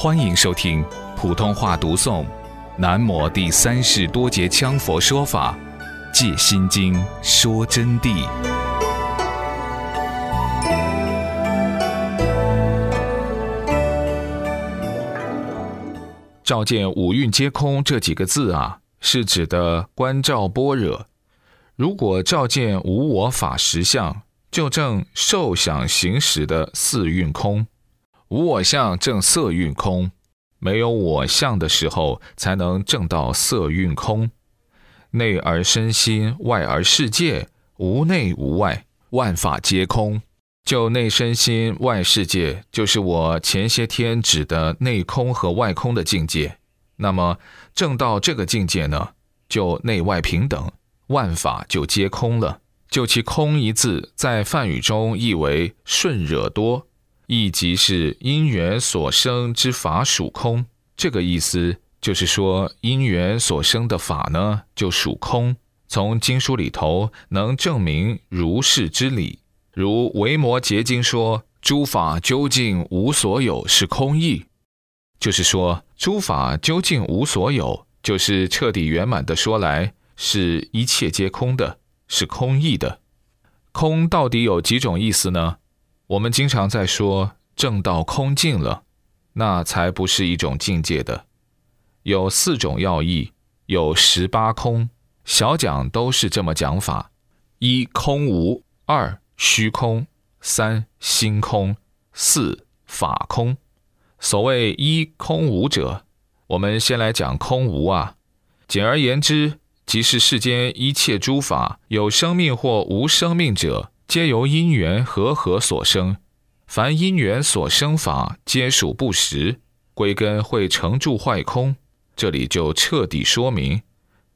欢迎收听普通话读诵《南摩第三世多杰羌佛说法·戒心经》说真谛。照见五蕴皆空这几个字啊，是指的观照般若。如果照见无我法实相，就证受想行识的四蕴空。无我相正色蕴空，没有我相的时候，才能证到色蕴空。内而身心，外而世界，无内无外，万法皆空。就内身心、外世界，就是我前些天指的内空和外空的境界。那么证到这个境界呢，就内外平等，万法就皆空了。就其空一字，在梵语中译为顺惹多。亦即是因缘所生之法属空，这个意思就是说，因缘所生的法呢，就属空。从经书里头能证明如是之理，如《维摩诘经》说：“诸法究竟无所有，是空义。”就是说，诸法究竟无所有，就是彻底圆满的说来，是一切皆空的，是空义的。空到底有几种意思呢？我们经常在说正道空净了，那才不是一种境界的。有四种要义，有十八空，小讲都是这么讲法：一空无，二虚空，三心空，四法空。所谓一空无者，我们先来讲空无啊。简而言之，即是世间一切诸法，有生命或无生命者。皆由因缘和合所生，凡因缘所生法，皆属不实，归根会成住坏空。这里就彻底说明，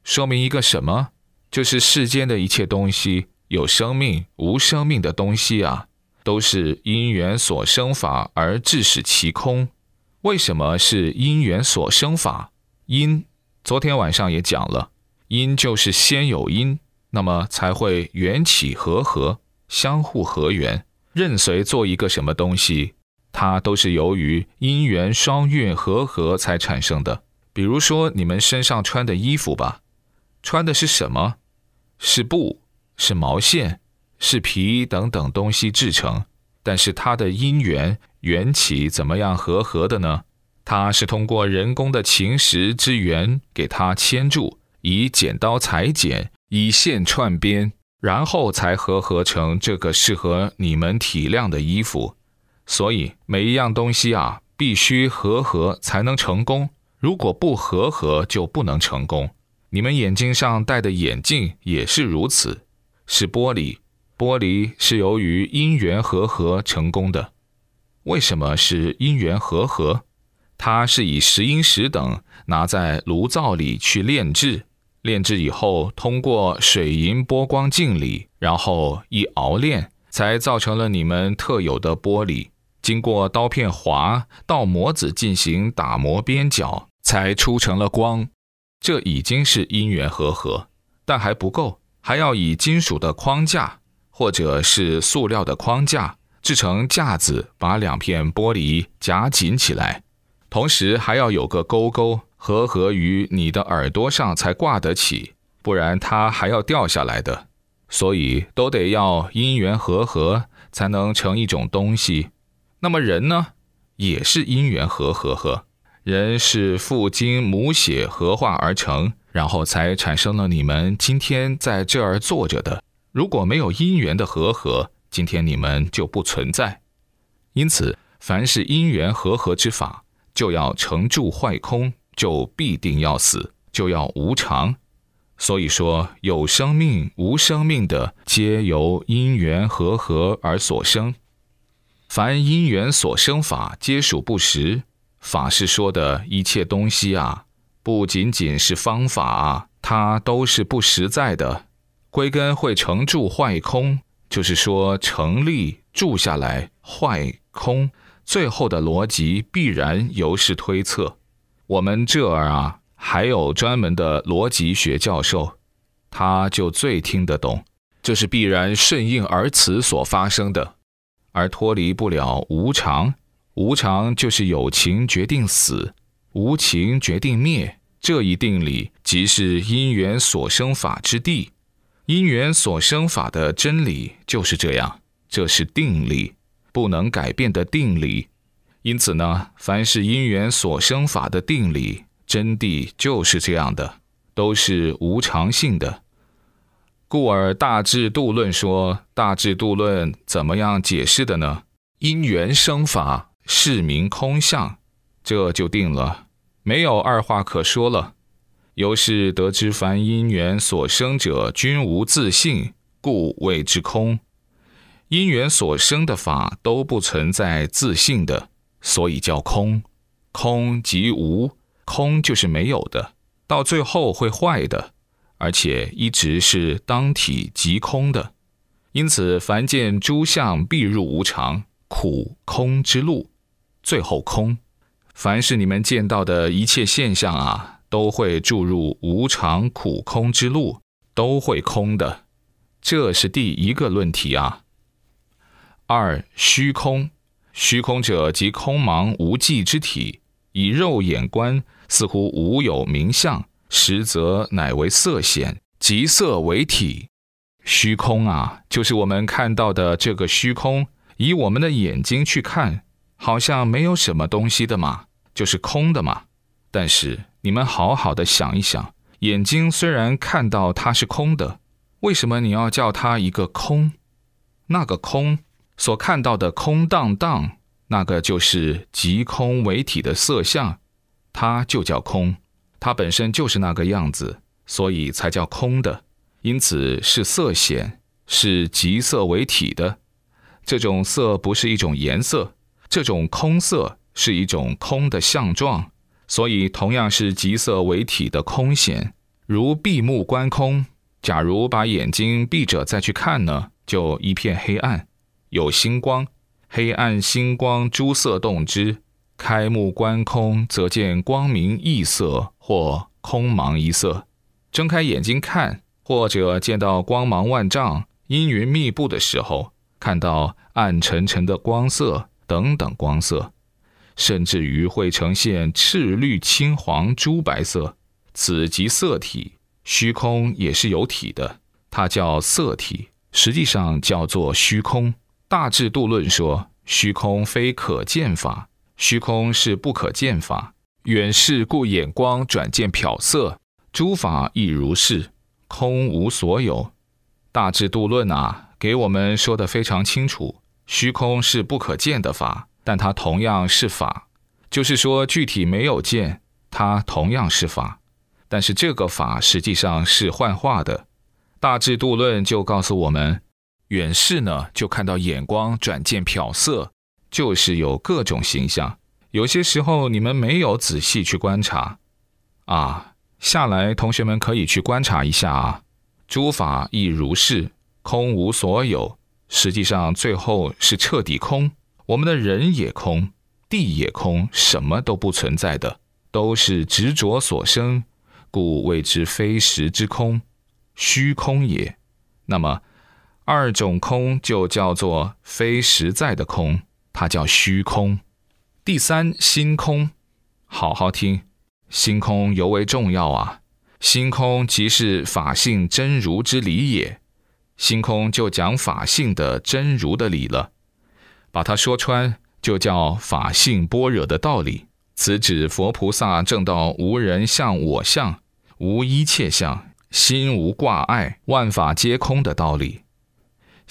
说明一个什么？就是世间的一切东西，有生命、无生命的东西啊，都是因缘所生法而致使其空。为什么是因缘所生法？因，昨天晚上也讲了，因就是先有因，那么才会缘起和合。相互合缘，任随做一个什么东西，它都是由于因缘双运合合才产生的。比如说你们身上穿的衣服吧，穿的是什么？是布，是毛线，是皮等等东西制成。但是它的因缘缘起怎么样合合的呢？它是通过人工的情石之缘给它牵住，以剪刀裁剪，以线串编。然后才合合成这个适合你们体量的衣服，所以每一样东西啊，必须合合才能成功。如果不合合，就不能成功。你们眼睛上戴的眼镜也是如此，是玻璃，玻璃是由于因缘合合成功的。为什么是因缘合合？它是以石英石等拿在炉灶里去炼制。炼制以后，通过水银波光镜里，然后一熬炼，才造成了你们特有的玻璃。经过刀片划到模子进行打磨边角，才出成了光。这已经是因缘和合，但还不够，还要以金属的框架或者是塑料的框架制成架子，把两片玻璃夹紧起来，同时还要有个钩钩。合合于你的耳朵上才挂得起，不然它还要掉下来的。所以都得要因缘和合才能成一种东西。那么人呢，也是因缘和合合，人是父精母血合化而成，然后才产生了你们今天在这儿坐着的。如果没有因缘的和合，今天你们就不存在。因此，凡是因缘和合之法，就要成住坏空。就必定要死，就要无常。所以说，有生命、无生命的，皆由因缘和合而所生。凡因缘所生法，皆属不实。法是说的一切东西啊，不仅仅是方法啊，它都是不实在的。归根会成住坏空，就是说成立住下来坏空，最后的逻辑必然由是推测。我们这儿啊，还有专门的逻辑学教授，他就最听得懂，这是必然顺应而此所发生的，而脱离不了无常。无常就是有情决定死，无情决定灭。这一定理即是因缘所生法之地，因缘所生法的真理就是这样，这是定理，不能改变的定理。因此呢，凡是因缘所生法的定理真谛就是这样的，都是无常性的。故而大智度论说，大智度论怎么样解释的呢？因缘生法是名空相，这就定了。没有二话可说了，由是得知凡因缘所生者均无自性，故谓之空。因缘所生的法都不存在自性的，所以叫空。空即无，空就是没有的，到最后会坏的，而且一直是当体即空的。因此，凡见诸相必入无常、苦、空之路，最后空。凡是你们见到的一切现象啊，都会注入无常苦空之路，都会空的。这是第一个论题啊。二虚空，虚空者即空茫无际之体，以肉眼观，似乎无有名相，实则乃为色显，即色为体。虚空啊，就是我们看到的这个虚空，以我们的眼睛去看。好像没有什么东西的嘛，就是空的嘛。但是你们好好的想一想，眼睛虽然看到它是空的，为什么你要叫它一个空？那个空所看到的空荡荡，那个就是即空为体的色相，它就叫空，它本身就是那个样子，所以才叫空的。因此是色显，是即色为体的。这种色不是一种颜色。这种空色是一种空的相状，所以同样是即色为体的空显，如闭目观空。假如把眼睛闭着再去看呢，就一片黑暗，有星光，黑暗星光诸色动之。开目观空，则见光明异色或空茫一色。睁开眼睛看，或者见到光芒万丈、阴云密布的时候，看到暗沉沉的光色。等等光色，甚至于会呈现赤绿青黄朱白色，此即色体。虚空也是有体的，它叫色体，实际上叫做虚空。大智度论说，虚空非可见法，虚空是不可见法。远视故眼光转见漂色，诸法亦如是，空无所有。大智度论啊，给我们说的非常清楚。虚空是不可见的法，但它同样是法，就是说具体没有见，它同样是法。但是这个法实际上是幻化的。大智度论就告诉我们，远视呢就看到眼光转见漂色，就是有各种形象。有些时候你们没有仔细去观察，啊，下来同学们可以去观察一下啊。诸法亦如是，空无所有。实际上，最后是彻底空。我们的人也空，地也空，什么都不存在的，都是执着所生，故谓之非实之空，虚空也。那么，二种空就叫做非实在的空，它叫虚空。第三，心空，好好听，心空尤为重要啊。心空即是法性真如之理也。心空就讲法性的真如的理了，把它说穿，就叫法性般若的道理。此指佛菩萨证到无人相我相，无一切相，心无挂碍，万法皆空的道理。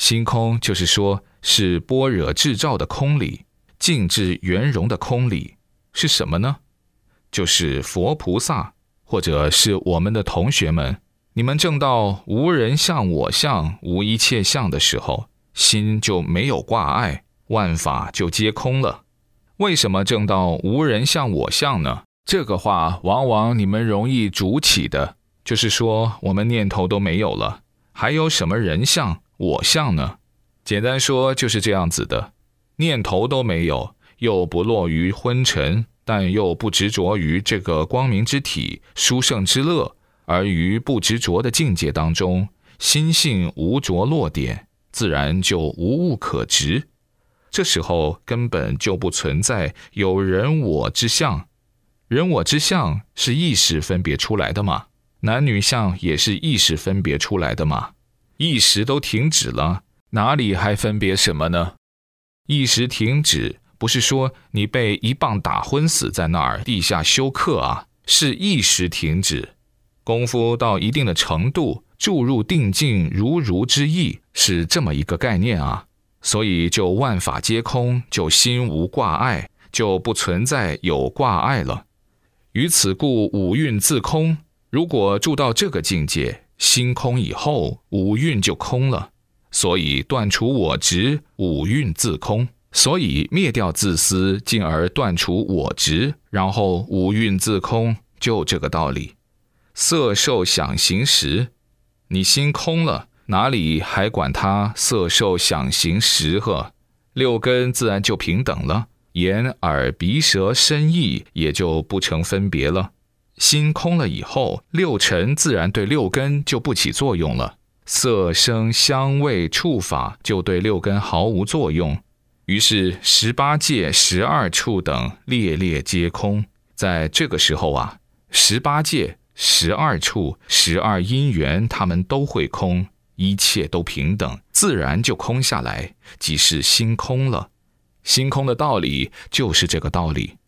星空就是说，是般若智照的空理，静智圆融的空理，是什么呢？就是佛菩萨，或者是我们的同学们。你们证到无人相我相无一切相的时候，心就没有挂碍，万法就皆空了。为什么证到无人相我相呢？这个话往往你们容易主起的，就是说我们念头都没有了，还有什么人相我相呢？简单说就是这样子的，念头都没有，又不落于昏沉，但又不执着于这个光明之体、殊胜之乐。而于不执着的境界当中，心性无着落点，自然就无物可执。这时候根本就不存在有人我之相，人我之相是意识分别出来的嘛？男女相也是意识分别出来的嘛？一时都停止了，哪里还分别什么呢？一时停止不是说你被一棒打昏死在那儿地下休克啊，是一时停止。功夫到一定的程度，注入定境如如之意，是这么一个概念啊。所以，就万法皆空，就心无挂碍，就不存在有挂碍了。于此故，五蕴自空。如果住到这个境界，心空以后，五蕴就空了。所以断除我执，五蕴自空。所以灭掉自私，进而断除我执，然后五蕴自空，就这个道理。色受想行识，你心空了。哪里还管他色受想行识？呵，六根自然就平等了，眼耳鼻舌身意也就不成分别了。心空了以后，六尘自然对六根就不起作用了，色声香味触法就对六根毫无作用。于是十八界、十二处等列列皆空。在这个时候啊，十八界、十二处、十二因缘，他们都会空。一切都平等，自然就空下来，即是心空了。心空的道理就是这个道理。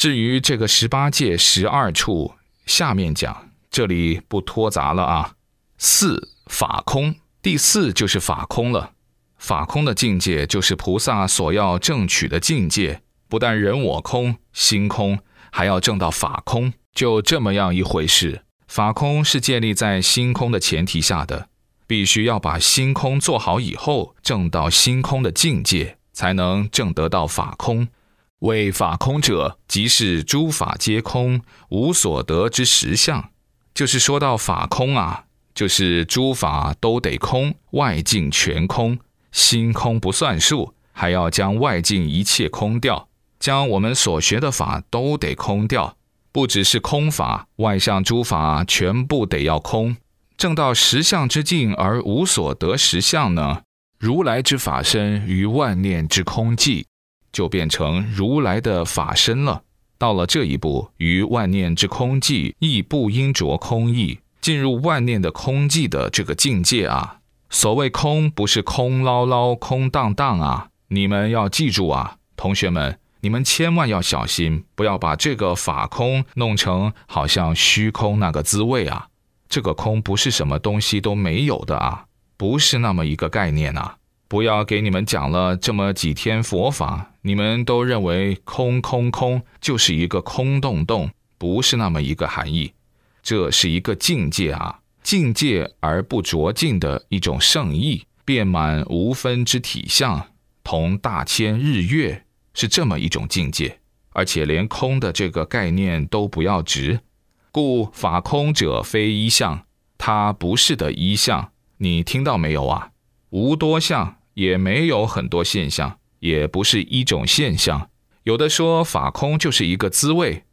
至于这个十八界十二处，下面讲，这里不拖杂了啊。四法空，第四就是法空了。法空的境界就是菩萨所要证取的境界，不但人我空、心空，还要证到法空，就这么样一回事。法空是建立在心空的前提下的。必须要把心空做好以后，证到心空的境界，才能证得到法空。为法空者，即是诸法皆空，无所得之实相。就是说到法空啊，就是诸法都得空，外境全空，心空不算数，还要将外境一切空掉，将我们所学的法都得空掉。不只是空法，外向诸法全部得要空。正到实相之境而无所得实相呢？如来之法身于万念之空寂，就变成如来的法身了。到了这一步，于万念之空寂亦不应着空意，进入万念的空寂的这个境界啊。所谓空，不是空捞捞、空荡荡啊！你们要记住啊，同学们，你们千万要小心，不要把这个法空弄成好像虚空那个滋味啊。这个空不是什么东西都没有的啊，不是那么一个概念啊！不要给你们讲了这么几天佛法，你们都认为空空空就是一个空洞洞，不是那么一个含义。这是一个境界啊，境界而不着境的一种圣意，遍满无分之体相，同大千日月，是这么一种境界。而且连空的这个概念都不要执。故法空者非一相，它不是的一相。你听到没有啊？无多相，也没有很多现象，也不是一种现象。有的说法空就是一个滋味，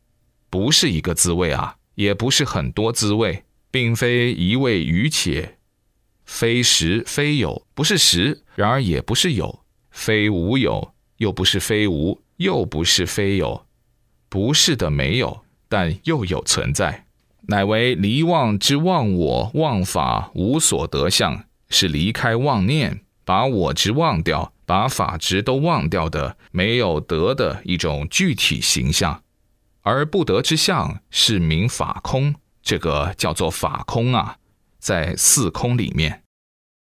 不是一个滋味啊，也不是很多滋味，并非一味于且。非实非有，不是实，然而也不是有；非无有，又不是非无，又不是非有，不是的没有。但又有存在，乃为离妄之妄我、妄法、无所得相，是离开妄念，把我执忘掉，把法执都忘掉的，没有得的一种具体形象。而不得之相是名法空，这个叫做法空啊，在四空里面。